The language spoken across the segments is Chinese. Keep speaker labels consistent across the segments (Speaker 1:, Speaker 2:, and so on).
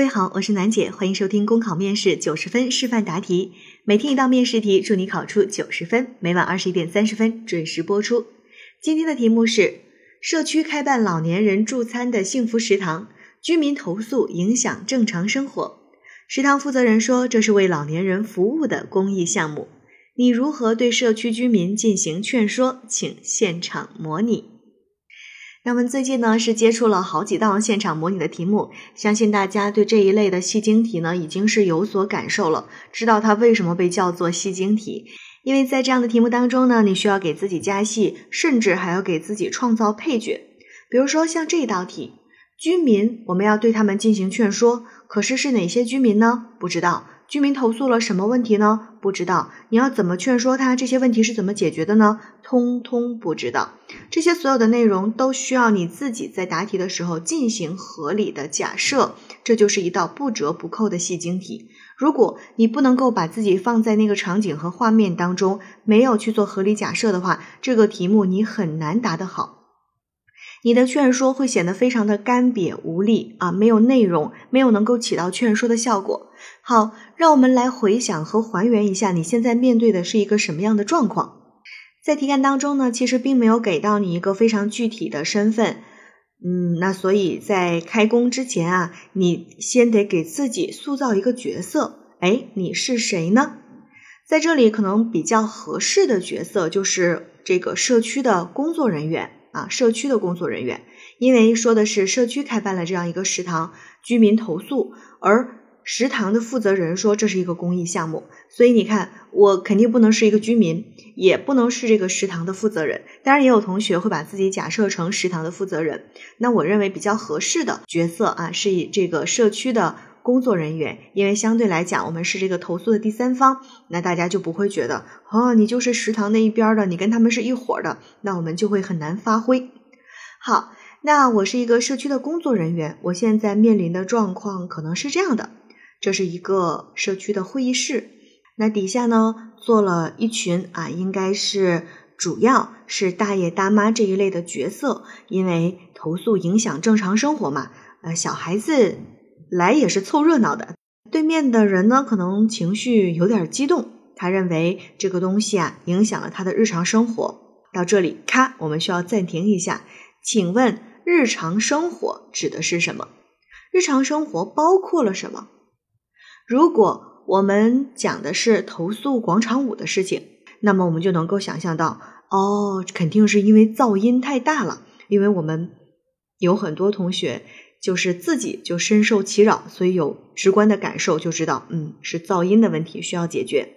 Speaker 1: 各位好，我是楠姐，欢迎收听公考面试九十分示范答题，每天一道面试题，祝你考出九十分。每晚二十一点三十分准时播出。今天的题目是：社区开办老年人助餐的幸福食堂，居民投诉影响正常生活。食堂负责人说，这是为老年人服务的公益项目。你如何对社区居民进行劝说？请现场模拟。那么最近呢是接触了好几道现场模拟的题目，相信大家对这一类的戏精题呢已经是有所感受了，知道它为什么被叫做戏精题。因为在这样的题目当中呢，你需要给自己加戏，甚至还要给自己创造配角。比如说像这一道题，居民我们要对他们进行劝说，可是是哪些居民呢？不知道。居民投诉了什么问题呢？不知道。你要怎么劝说他？这些问题是怎么解决的呢？通通不知道。这些所有的内容都需要你自己在答题的时候进行合理的假设，这就是一道不折不扣的戏精题。如果你不能够把自己放在那个场景和画面当中，没有去做合理假设的话，这个题目你很难答得好。你的劝说会显得非常的干瘪无力啊，没有内容，没有能够起到劝说的效果。好，让我们来回想和还原一下，你现在面对的是一个什么样的状况？在题干当中呢，其实并没有给到你一个非常具体的身份，嗯，那所以在开工之前啊，你先得给自己塑造一个角色。哎，你是谁呢？在这里可能比较合适的角色就是这个社区的工作人员。啊，社区的工作人员，因为说的是社区开办了这样一个食堂，居民投诉，而食堂的负责人说这是一个公益项目，所以你看，我肯定不能是一个居民，也不能是这个食堂的负责人。当然，也有同学会把自己假设成食堂的负责人。那我认为比较合适的角色啊，是以这个社区的工作人员，因为相对来讲，我们是这个投诉的第三方，那大家就不会觉得哦，你就是食堂那一边的，你跟他们是一伙的，那我们就会很难发挥。好，那我是一个社区的工作人员，我现在面临的状况可能是这样的：这是一个社区的会议室，那底下呢坐了一群啊，应该是主要是大爷大妈这一类的角色，因为投诉影响正常生活嘛，呃，小孩子来也是凑热闹的。对面的人呢，可能情绪有点激动，他认为这个东西啊影响了他的日常生活。到这里，咔，我们需要暂停一下。请问日常生活指的是什么？日常生活包括了什么？如果我们讲的是投诉广场舞的事情，那么我们就能够想象到，哦，肯定是因为噪音太大了。因为我们有很多同学就是自己就深受其扰，所以有直观的感受，就知道，嗯，是噪音的问题需要解决。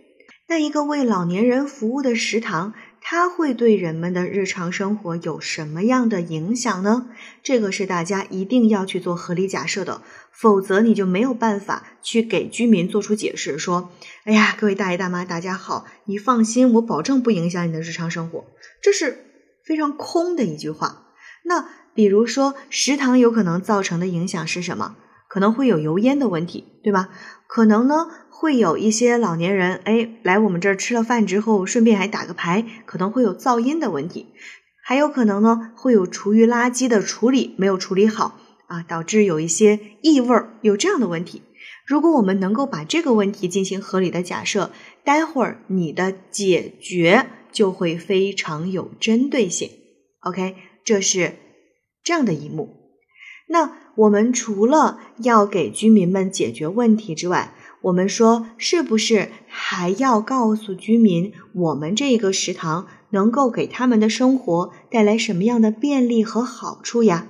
Speaker 1: 那一个为老年人服务的食堂。它会对人们的日常生活有什么样的影响呢？这个是大家一定要去做合理假设的，否则你就没有办法去给居民做出解释，说：“哎呀，各位大爷大妈，大家好，你放心，我保证不影响你的日常生活。”这是非常空的一句话。那比如说，食堂有可能造成的影响是什么？可能会有油烟的问题，对吧？可能呢？会有一些老年人，哎，来我们这儿吃了饭之后，顺便还打个牌，可能会有噪音的问题，还有可能呢会有厨余垃圾的处理没有处理好啊，导致有一些异味儿，有这样的问题。如果我们能够把这个问题进行合理的假设，待会儿你的解决就会非常有针对性。OK，这是这样的一幕。那我们除了要给居民们解决问题之外，我们说，是不是还要告诉居民，我们这个食堂能够给他们的生活带来什么样的便利和好处呀？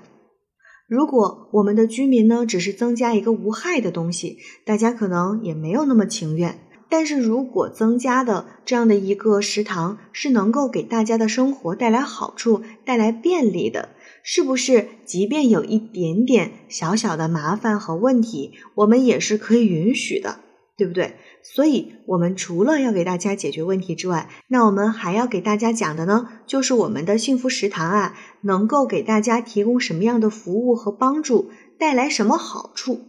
Speaker 1: 如果我们的居民呢，只是增加一个无害的东西，大家可能也没有那么情愿。但是如果增加的这样的一个食堂是能够给大家的生活带来好处、带来便利的，是不是？即便有一点点小小的麻烦和问题，我们也是可以允许的。对不对？所以，我们除了要给大家解决问题之外，那我们还要给大家讲的呢，就是我们的幸福食堂啊，能够给大家提供什么样的服务和帮助，带来什么好处。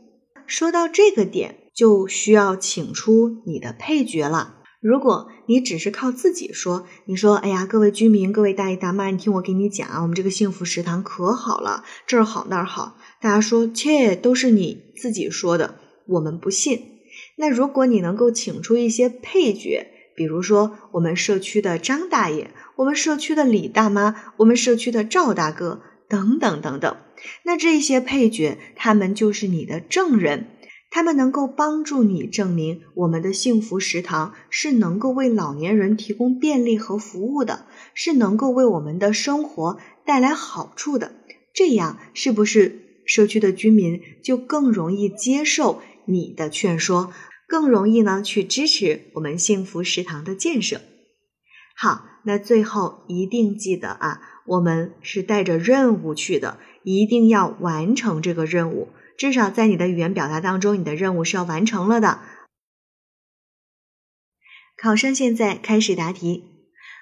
Speaker 1: 说到这个点，就需要请出你的配角了。如果你只是靠自己说，你说，哎呀，各位居民，各位大爷大妈，你听我给你讲啊，我们这个幸福食堂可好了，这儿好那儿好，大家说，切，都是你自己说的，我们不信。那如果你能够请出一些配角，比如说我们社区的张大爷，我们社区的李大妈，我们社区的赵大哥，等等等等，那这些配角，他们就是你的证人。他们能够帮助你证明我们的幸福食堂是能够为老年人提供便利和服务的，是能够为我们的生活带来好处的。这样是不是社区的居民就更容易接受你的劝说，更容易呢去支持我们幸福食堂的建设？好，那最后一定记得啊，我们是带着任务去的，一定要完成这个任务。至少在你的语言表达当中，你的任务是要完成了的。考生现在开始答题。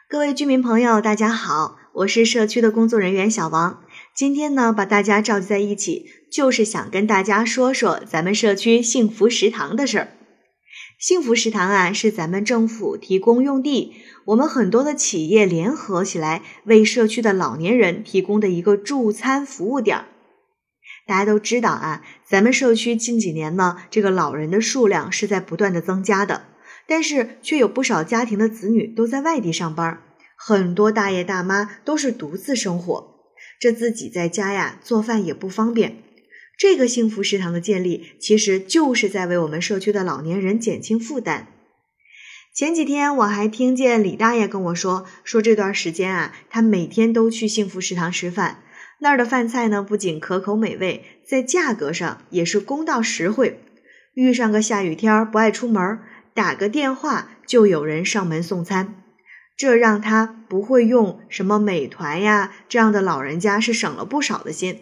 Speaker 1: 各位居民朋友，大家好，我是社区的工作人员小王。今天呢，把大家召集在一起，就是想跟大家说说咱们社区幸福食堂的事儿。幸福食堂啊，是咱们政府提供用地，我们很多的企业联合起来，为社区的老年人提供的一个助餐服务点。大家都知道啊，咱们社区近几年呢，这个老人的数量是在不断的增加的，但是却有不少家庭的子女都在外地上班，很多大爷大妈都是独自生活，这自己在家呀做饭也不方便。这个幸福食堂的建立，其实就是在为我们社区的老年人减轻负担。前几天我还听见李大爷跟我说，说这段时间啊，他每天都去幸福食堂吃饭。那儿的饭菜呢，不仅可口美味，在价格上也是公道实惠。遇上个下雨天儿不爱出门，打个电话就有人上门送餐，这让他不会用什么美团呀这样的老人家是省了不少的心。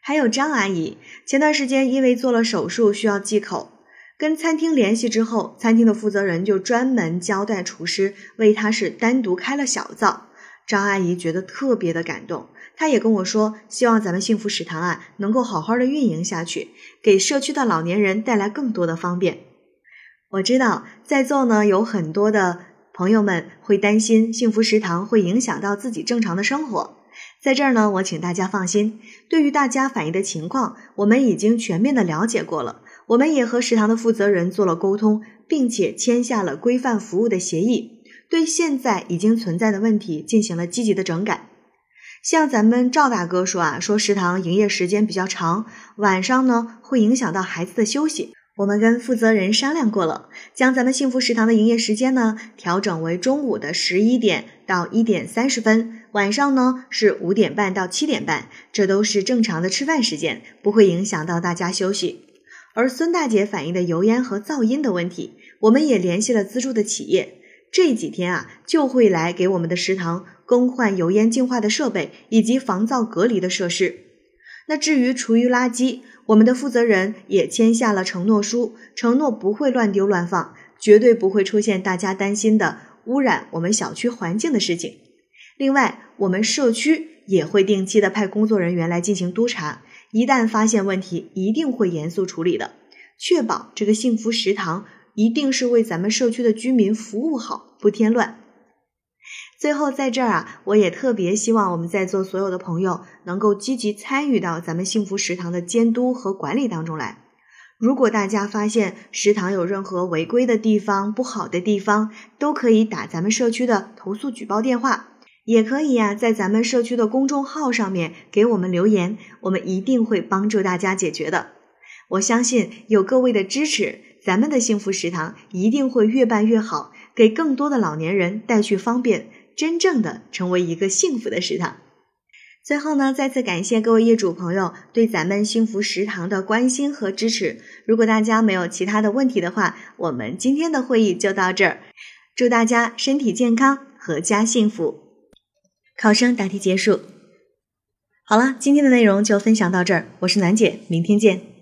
Speaker 1: 还有张阿姨，前段时间因为做了手术需要忌口，跟餐厅联系之后，餐厅的负责人就专门交代厨师为她是单独开了小灶。张阿姨觉得特别的感动。她也跟我说，希望咱们幸福食堂啊能够好好的运营下去，给社区的老年人带来更多的方便。我知道在座呢有很多的朋友们会担心幸福食堂会影响到自己正常的生活，在这儿呢，我请大家放心，对于大家反映的情况，我们已经全面的了解过了，我们也和食堂的负责人做了沟通，并且签下了规范服务的协议，对现在已经存在的问题进行了积极的整改。像咱们赵大哥说啊，说食堂营业时间比较长，晚上呢会影响到孩子的休息。我们跟负责人商量过了，将咱们幸福食堂的营业时间呢调整为中午的十一点到一点三十分，晚上呢是五点半到七点半，这都是正常的吃饭时间，不会影响到大家休息。而孙大姐反映的油烟和噪音的问题，我们也联系了资助的企业。这几天啊，就会来给我们的食堂更换油烟净化的设备以及防噪隔离的设施。那至于厨余垃圾，我们的负责人也签下了承诺书，承诺不会乱丢乱放，绝对不会出现大家担心的污染我们小区环境的事情。另外，我们社区也会定期的派工作人员来进行督查，一旦发现问题，一定会严肃处理的，确保这个幸福食堂。一定是为咱们社区的居民服务好，不添乱。最后，在这儿啊，我也特别希望我们在座所有的朋友能够积极参与到咱们幸福食堂的监督和管理当中来。如果大家发现食堂有任何违规的地方、不好的地方，都可以打咱们社区的投诉举报电话，也可以呀，在咱们社区的公众号上面给我们留言，我们一定会帮助大家解决的。我相信有各位的支持。咱们的幸福食堂一定会越办越好，给更多的老年人带去方便，真正的成为一个幸福的食堂。最后呢，再次感谢各位业主朋友对咱们幸福食堂的关心和支持。如果大家没有其他的问题的话，我们今天的会议就到这儿。祝大家身体健康，阖家幸福。考生答题结束。好了，今天的内容就分享到这儿，我是楠姐，明天见。